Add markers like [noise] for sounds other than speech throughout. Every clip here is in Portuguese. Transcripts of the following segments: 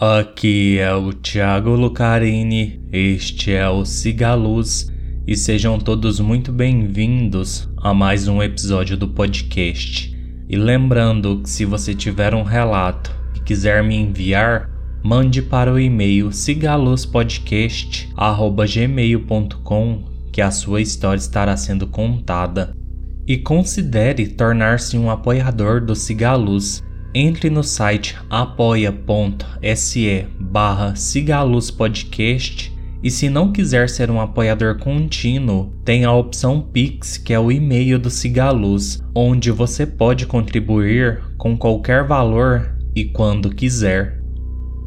Aqui é o Thiago Lucarini, este é o Cigaluz e sejam todos muito bem-vindos a mais um episódio do podcast. E lembrando que se você tiver um relato e quiser me enviar, mande para o e-mail cigaluzpodcast@gmail.com que a sua história estará sendo contada. E considere tornar-se um apoiador do Cigaluz. Entre no site apoia.se barra Podcast e se não quiser ser um apoiador contínuo, tem a opção Pix, que é o e-mail do Cigaluz, onde você pode contribuir com qualquer valor e quando quiser.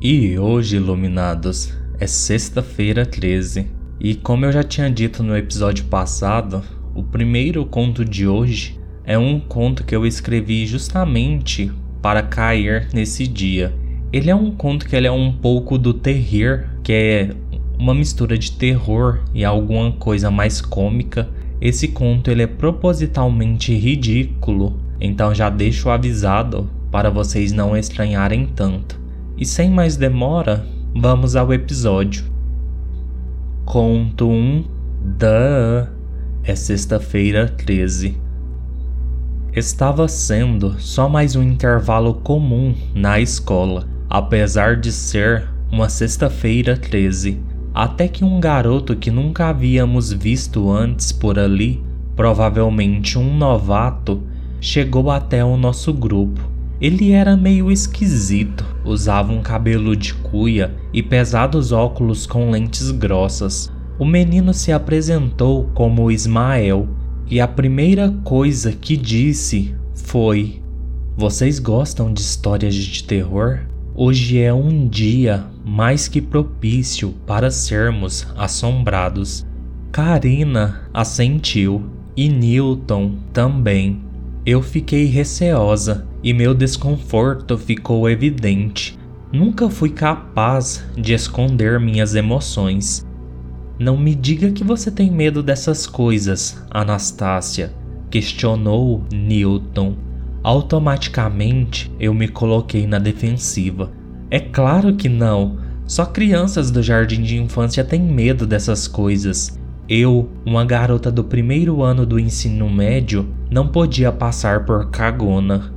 E hoje, iluminados, é sexta-feira 13. E como eu já tinha dito no episódio passado, o primeiro conto de hoje é um conto que eu escrevi justamente para cair nesse dia. Ele é um conto que ele é um pouco do terrir, que é uma mistura de terror e alguma coisa mais cômica. Esse conto ele é propositalmente ridículo, então já deixo avisado para vocês não estranharem tanto. E sem mais demora, vamos ao episódio. Conto 1 da é sexta-feira 13. Estava sendo só mais um intervalo comum na escola, apesar de ser uma sexta-feira 13. Até que um garoto que nunca havíamos visto antes por ali, provavelmente um novato, chegou até o nosso grupo. Ele era meio esquisito, usava um cabelo de cuia e pesados óculos com lentes grossas, o menino se apresentou como Ismael e a primeira coisa que disse foi: Vocês gostam de histórias de terror? Hoje é um dia mais que propício para sermos assombrados. Karina assentiu e Newton também. Eu fiquei receosa e meu desconforto ficou evidente. Nunca fui capaz de esconder minhas emoções. Não me diga que você tem medo dessas coisas, Anastácia, questionou Newton. Automaticamente eu me coloquei na defensiva. É claro que não. Só crianças do jardim de infância têm medo dessas coisas. Eu, uma garota do primeiro ano do ensino médio, não podia passar por cagona.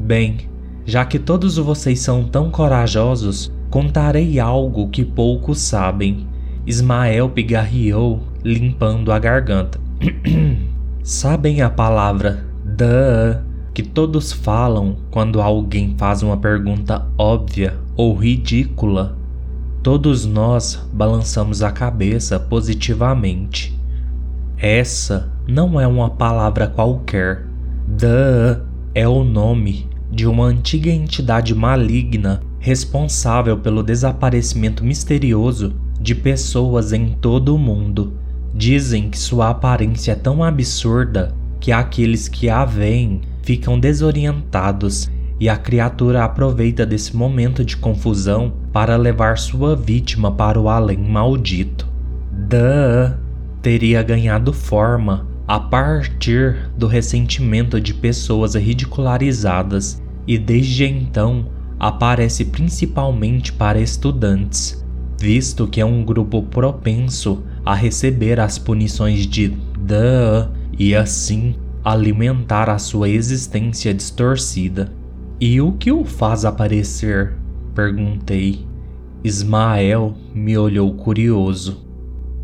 Bem, já que todos vocês são tão corajosos, contarei algo que poucos sabem. Ismael pigarreou, limpando a garganta. [clears throat] Sabem a palavra duh que todos falam quando alguém faz uma pergunta óbvia ou ridícula? Todos nós balançamos a cabeça positivamente. Essa não é uma palavra qualquer. Duh é o nome de uma antiga entidade maligna responsável pelo desaparecimento misterioso de pessoas em todo o mundo. Dizem que sua aparência é tão absurda que aqueles que a veem ficam desorientados e a criatura aproveita desse momento de confusão para levar sua vítima para o além maldito. Duh teria ganhado forma a partir do ressentimento de pessoas ridicularizadas e desde então aparece principalmente para estudantes visto que é um grupo propenso a receber as punições de Duh e assim alimentar a sua existência distorcida. E o que o faz aparecer? Perguntei. Ismael me olhou curioso.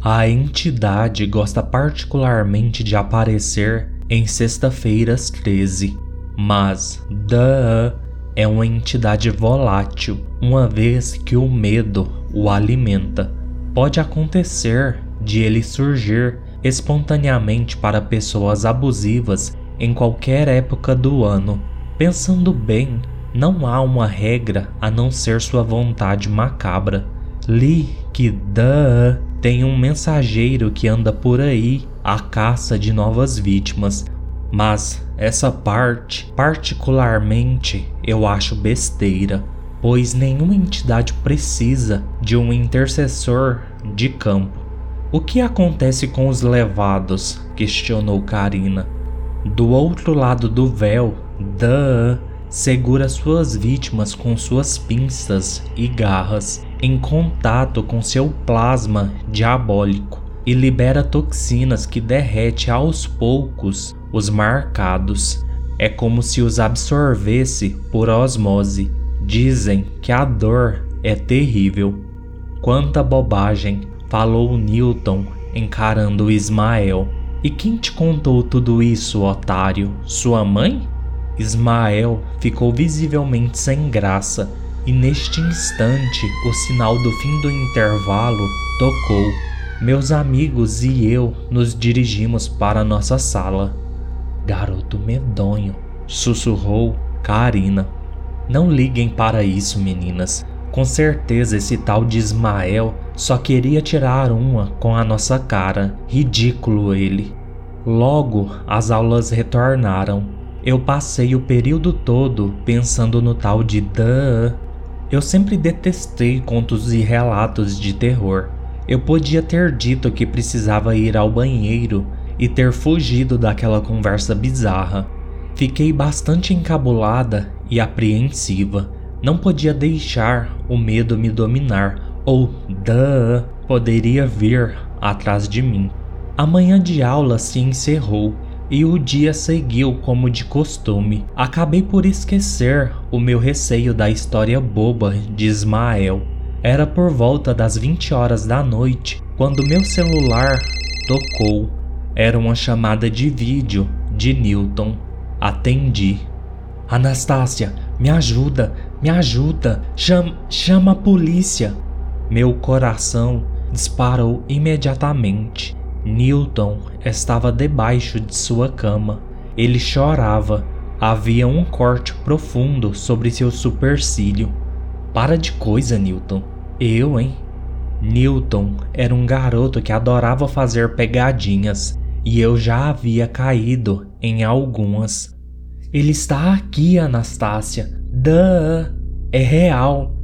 A entidade gosta particularmente de aparecer em sexta-feiras 13, mas Duh é uma entidade volátil, uma vez que o medo o alimenta. Pode acontecer de ele surgir espontaneamente para pessoas abusivas em qualquer época do ano. Pensando bem, não há uma regra a não ser sua vontade macabra. Li que Duh tem um mensageiro que anda por aí à caça de novas vítimas, mas essa parte, particularmente, eu acho besteira pois nenhuma entidade precisa de um intercessor de campo. O que acontece com os levados? questionou Karina. Do outro lado do véu, Duh, segura suas vítimas com suas pinças e garras em contato com seu plasma diabólico e libera toxinas que derrete aos poucos os marcados. É como se os absorvesse por osmose. Dizem que a dor é terrível. Quanta bobagem, falou Newton encarando Ismael. E quem te contou tudo isso, otário? Sua mãe? Ismael ficou visivelmente sem graça, e neste instante o sinal do fim do intervalo tocou. Meus amigos e eu nos dirigimos para nossa sala. Garoto medonho, sussurrou Karina. Não liguem para isso, meninas. Com certeza esse tal de Ismael só queria tirar uma com a nossa cara. Ridículo ele. Logo, as aulas retornaram eu passei o período todo pensando no tal de Duh. Eu sempre detestei contos e relatos de terror. Eu podia ter dito que precisava ir ao banheiro e ter fugido daquela conversa bizarra. Fiquei bastante encabulada e apreensiva. Não podia deixar o medo me dominar, ou Duh poderia vir atrás de mim. A manhã de aula se encerrou e o dia seguiu como de costume. Acabei por esquecer o meu receio da história boba de Ismael. Era por volta das 20 horas da noite quando meu celular tocou. Era uma chamada de vídeo de Newton. Atendi. Anastácia, me ajuda, me ajuda, chama, chama a polícia. Meu coração disparou imediatamente. Newton estava debaixo de sua cama. Ele chorava. Havia um corte profundo sobre seu supercílio. Para de coisa, Newton. Eu, hein? Newton era um garoto que adorava fazer pegadinhas e eu já havia caído em algumas. Ele está aqui, Anastácia. Duh! É real.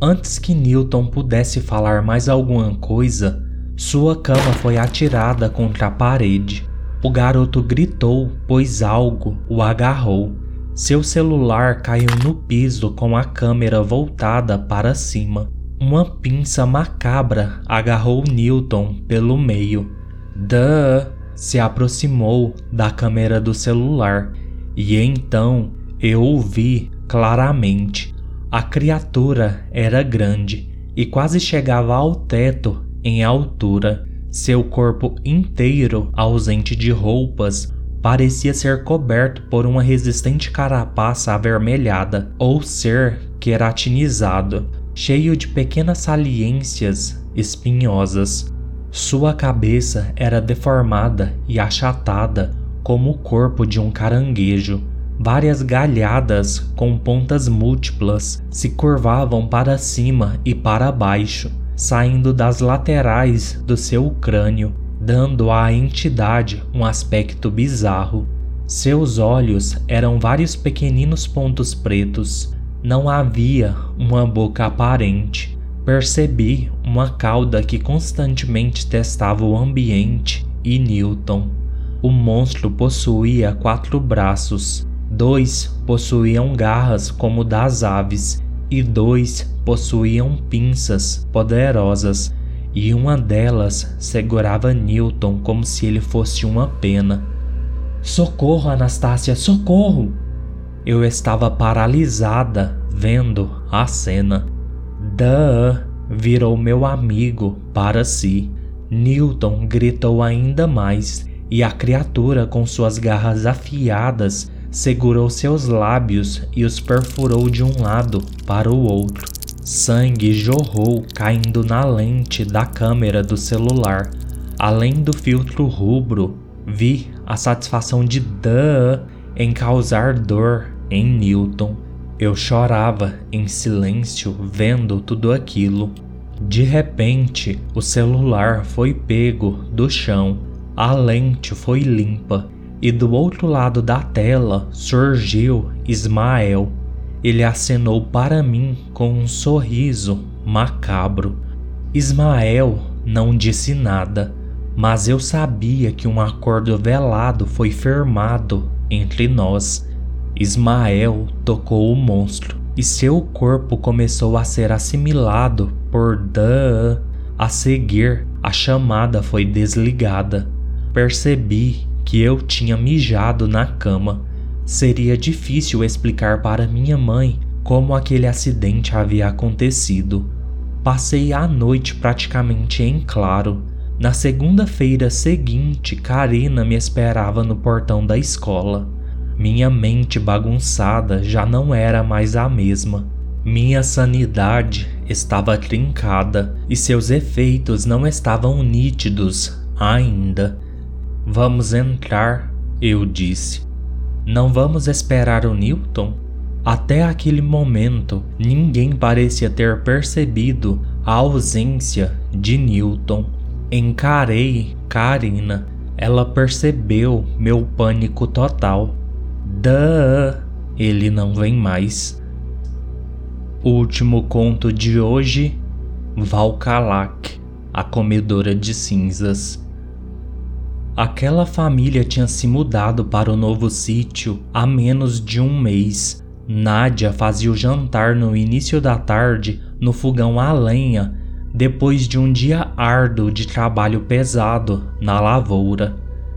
Antes que Newton pudesse falar mais alguma coisa, sua cama foi atirada contra a parede. O garoto gritou, pois algo o agarrou. Seu celular caiu no piso com a câmera voltada para cima. Uma pinça macabra agarrou Newton pelo meio. Duh! Se aproximou da câmera do celular e então eu o vi claramente. A criatura era grande e quase chegava ao teto em altura. Seu corpo inteiro, ausente de roupas, parecia ser coberto por uma resistente carapaça avermelhada ou ser queratinizado, cheio de pequenas saliências espinhosas. Sua cabeça era deformada e achatada como o corpo de um caranguejo. Várias galhadas com pontas múltiplas se curvavam para cima e para baixo, saindo das laterais do seu crânio, dando à entidade um aspecto bizarro. Seus olhos eram vários pequeninos pontos pretos. Não havia uma boca aparente. Percebi uma cauda que constantemente testava o ambiente e Newton. O monstro possuía quatro braços. Dois possuíam garras como das aves e dois possuíam pinças poderosas, e uma delas segurava Newton como se ele fosse uma pena. Socorro, Anastácia, socorro! Eu estava paralisada vendo a cena. Duh! Virou meu amigo para si. Newton gritou ainda mais e a criatura, com suas garras afiadas, segurou seus lábios e os perfurou de um lado para o outro. Sangue jorrou caindo na lente da câmera do celular. Além do filtro rubro, vi a satisfação de Duh em causar dor em Newton. Eu chorava em silêncio vendo tudo aquilo. De repente, o celular foi pego do chão, a lente foi limpa e do outro lado da tela surgiu Ismael. Ele acenou para mim com um sorriso macabro. Ismael não disse nada, mas eu sabia que um acordo velado foi firmado entre nós. Ismael tocou o monstro e seu corpo começou a ser assimilado por Dan. A seguir, a chamada foi desligada. Percebi que eu tinha mijado na cama. Seria difícil explicar para minha mãe como aquele acidente havia acontecido. Passei a noite praticamente em claro. Na segunda-feira seguinte, Karina me esperava no portão da escola. Minha mente bagunçada já não era mais a mesma. Minha sanidade estava trincada e seus efeitos não estavam nítidos ainda. Vamos entrar, eu disse. Não vamos esperar o Newton? Até aquele momento, ninguém parecia ter percebido a ausência de Newton. Encarei Karina. Ela percebeu meu pânico total. Duh! Ele não vem mais. Último conto de hoje: Valkalak, a comedora de cinzas. Aquela família tinha se mudado para o novo sítio há menos de um mês. Nádia fazia o jantar no início da tarde no fogão a lenha, depois de um dia árduo de trabalho pesado na lavoura.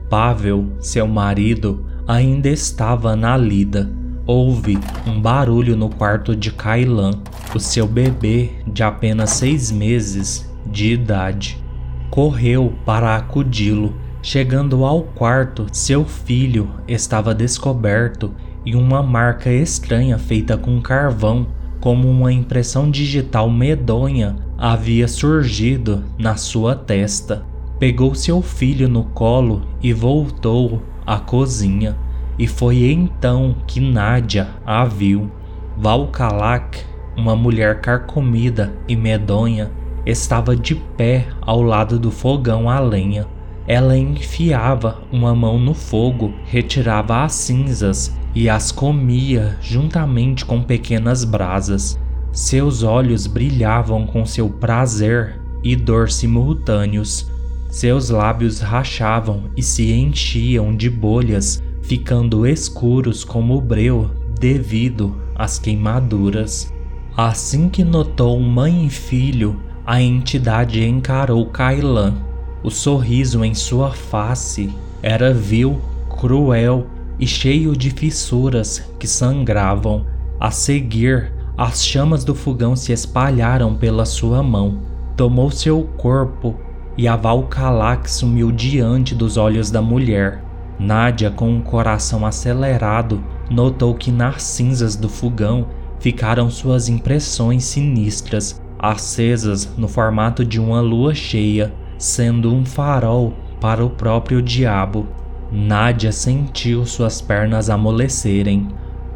Pavel, seu marido, ainda estava na lida. Houve um barulho no quarto de Kailan, o seu bebê de apenas seis meses de idade. Correu para acudi-lo. Chegando ao quarto, seu filho estava descoberto e uma marca estranha feita com carvão, como uma impressão digital medonha, havia surgido na sua testa. Pegou seu filho no colo e voltou à cozinha. E foi então que Nádia a viu. Valkalak, uma mulher carcomida e medonha, estava de pé ao lado do fogão a lenha. Ela enfiava uma mão no fogo, retirava as cinzas e as comia juntamente com pequenas brasas. Seus olhos brilhavam com seu prazer e dor simultâneos. Seus lábios rachavam e se enchiam de bolhas, ficando escuros como o breu devido às queimaduras. Assim que notou mãe e filho, a entidade encarou Kailan o sorriso em sua face era vil, cruel e cheio de fissuras que sangravam. A seguir, as chamas do fogão se espalharam pela sua mão. Tomou seu corpo e a Valkalak sumiu diante dos olhos da mulher. Nádia, com um coração acelerado, notou que nas cinzas do fogão ficaram suas impressões sinistras, acesas no formato de uma lua cheia sendo um farol para o próprio diabo. Nádia sentiu suas pernas amolecerem.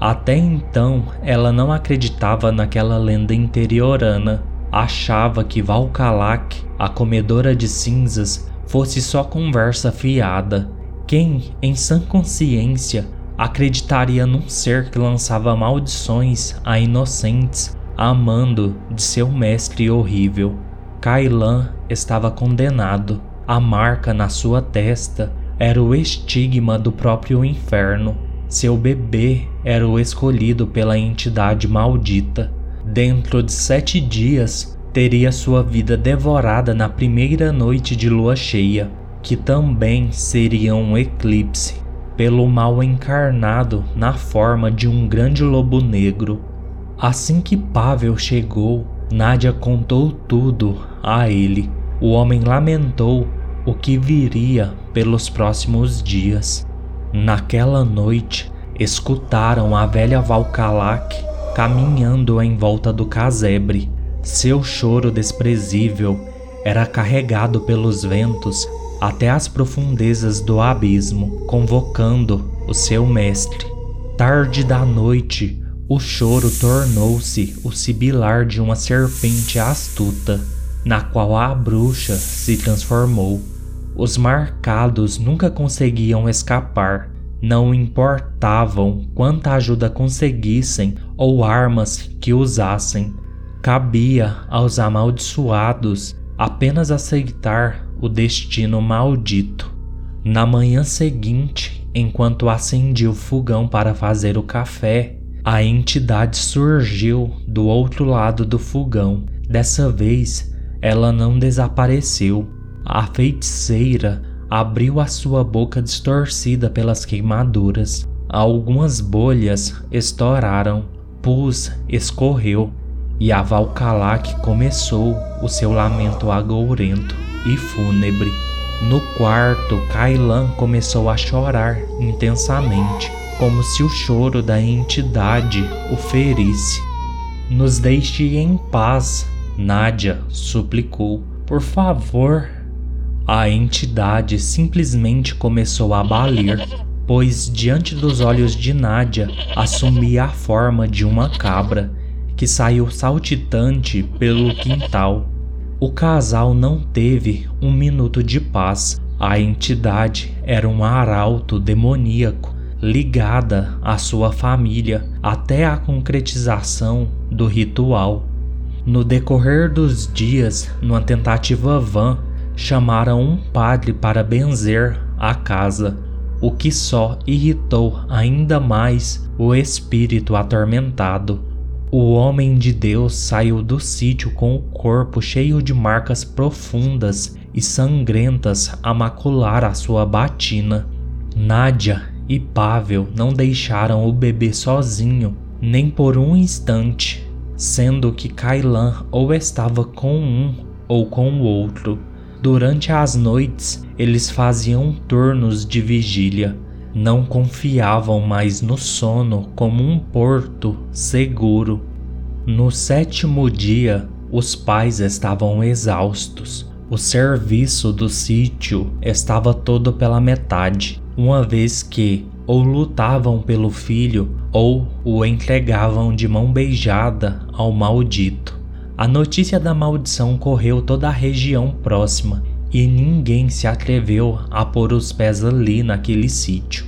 Até então, ela não acreditava naquela lenda interiorana. Achava que Valkalak, a comedora de cinzas, fosse só conversa fiada. Quem, em sã consciência, acreditaria num ser que lançava maldições a inocentes, amando de seu mestre horrível? Kailan estava condenado. A marca na sua testa era o estigma do próprio inferno. Seu bebê era o escolhido pela entidade maldita. Dentro de sete dias, teria sua vida devorada na primeira noite de lua cheia, que também seria um eclipse, pelo mal encarnado na forma de um grande lobo negro. Assim que Pavel chegou, Nádia contou tudo a ele. O homem lamentou o que viria pelos próximos dias. Naquela noite, escutaram a velha Valkalak caminhando em volta do casebre. Seu choro desprezível era carregado pelos ventos até as profundezas do abismo, convocando o seu mestre. Tarde da noite, o choro tornou-se o sibilar de uma serpente astuta, na qual a bruxa se transformou. Os marcados nunca conseguiam escapar, não importavam quanta ajuda conseguissem ou armas que usassem. Cabia aos amaldiçoados apenas aceitar o destino maldito. Na manhã seguinte, enquanto acendia o fogão para fazer o café, a entidade surgiu do outro lado do fogão. Dessa vez, ela não desapareceu. A feiticeira abriu a sua boca distorcida pelas queimaduras. Algumas bolhas estouraram, pus escorreu e a Valcalac começou o seu lamento agourento e fúnebre. No quarto, Kailan começou a chorar intensamente como se o choro da entidade o ferisse. Nos deixe em paz, Nádia suplicou. Por favor. A entidade simplesmente começou a balir, pois diante dos olhos de Nádia assumia a forma de uma cabra que saiu saltitante pelo quintal. O casal não teve um minuto de paz. A entidade era um arauto demoníaco ligada à sua família até a concretização do ritual. No decorrer dos dias, numa tentativa vã, chamaram um padre para benzer a casa, o que só irritou ainda mais o espírito atormentado. O homem de Deus saiu do sítio com o corpo cheio de marcas profundas e sangrentas a macular a sua batina. Nádia e Pavel não deixaram o bebê sozinho, nem por um instante, sendo que Kailan ou estava com um ou com o outro. Durante as noites, eles faziam turnos de vigília. Não confiavam mais no sono como um porto seguro. No sétimo dia, os pais estavam exaustos. O serviço do sítio estava todo pela metade uma vez que ou lutavam pelo filho ou o entregavam de mão beijada ao maldito. A notícia da maldição correu toda a região próxima e ninguém se atreveu a pôr os pés ali naquele sítio.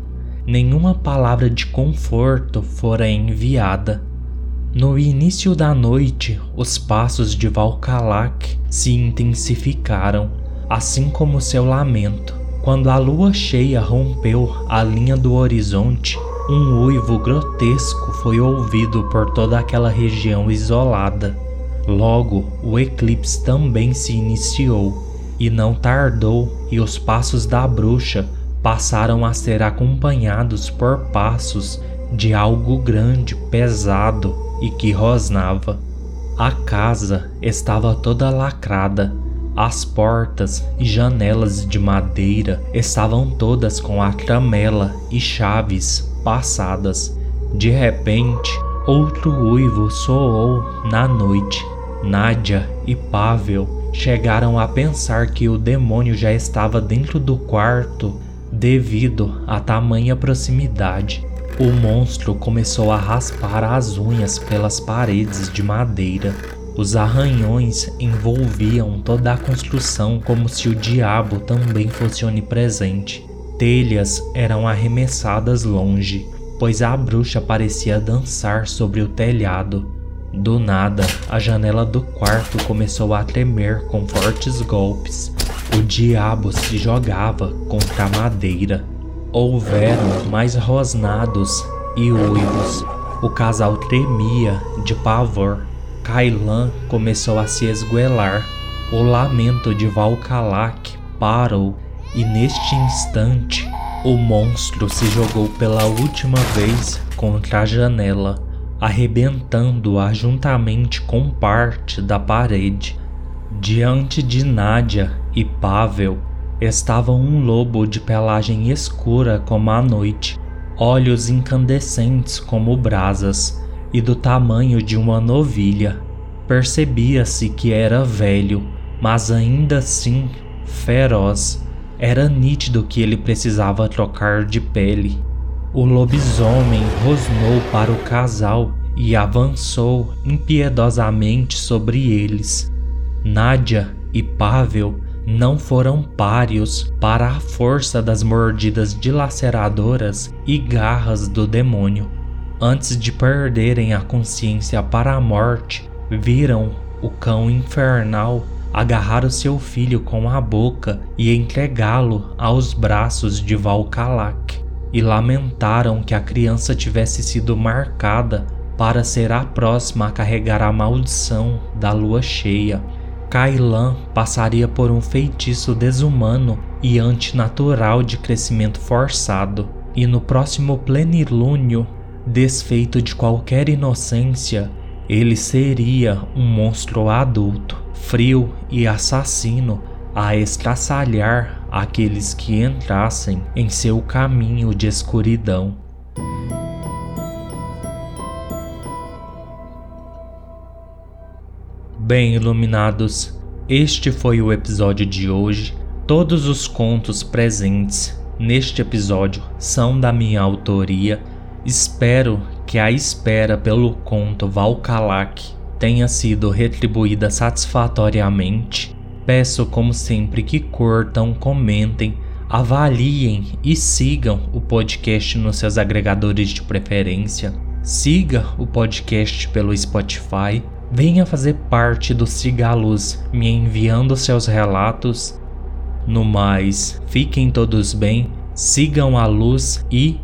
Nenhuma palavra de conforto fora enviada. No início da noite, os passos de Valkalak se intensificaram, assim como seu lamento. Quando a lua cheia rompeu a linha do horizonte, um uivo grotesco foi ouvido por toda aquela região isolada. Logo, o eclipse também se iniciou, e não tardou, e os passos da bruxa passaram a ser acompanhados por passos de algo grande, pesado e que rosnava. A casa estava toda lacrada as portas e janelas de madeira estavam todas com a tramela e chaves passadas. De repente, outro uivo soou na noite. Nádia e Pavel chegaram a pensar que o demônio já estava dentro do quarto devido à tamanha proximidade. O monstro começou a raspar as unhas pelas paredes de madeira os arranhões envolviam toda a construção como se o diabo também fosse onipresente. Telhas eram arremessadas longe, pois a bruxa parecia dançar sobre o telhado. Do nada, a janela do quarto começou a tremer com fortes golpes. O diabo se jogava contra a madeira. Houveram mais rosnados e uivos. O casal tremia de pavor. Kailan começou a se esguelar. O lamento de Valkalak parou e neste instante o monstro se jogou pela última vez contra a janela, arrebentando-a juntamente com parte da parede. Diante de Nádia e Pavel estava um lobo de pelagem escura como a noite, olhos incandescentes como brasas e do tamanho de uma novilha. Percebia-se que era velho, mas ainda assim feroz. Era nítido que ele precisava trocar de pele. O lobisomem rosnou para o casal e avançou impiedosamente sobre eles. Nádia e Pavel não foram páreos para a força das mordidas dilaceradoras e garras do demônio. Antes de perderem a consciência para a morte, viram o cão infernal agarrar o seu filho com a boca e entregá-lo aos braços de Valkalak. e lamentaram que a criança tivesse sido marcada para ser a próxima a carregar a maldição da lua cheia. Kailan passaria por um feitiço desumano e antinatural de crescimento forçado, e no próximo plenilúnio, desfeito de qualquer inocência, ele seria um monstro adulto, frio e assassino a estraçalhar aqueles que entrassem em seu caminho de escuridão. Bem iluminados, este foi o episódio de hoje. Todos os contos presentes neste episódio são da minha autoria. Espero que a espera pelo conto Valkalak tenha sido retribuída satisfatoriamente. Peço, como sempre, que curtam, comentem, avaliem e sigam o podcast nos seus agregadores de preferência. Siga o podcast pelo Spotify Venha fazer parte do Cigalos, me enviando seus relatos. No mais, fiquem todos bem, sigam a luz e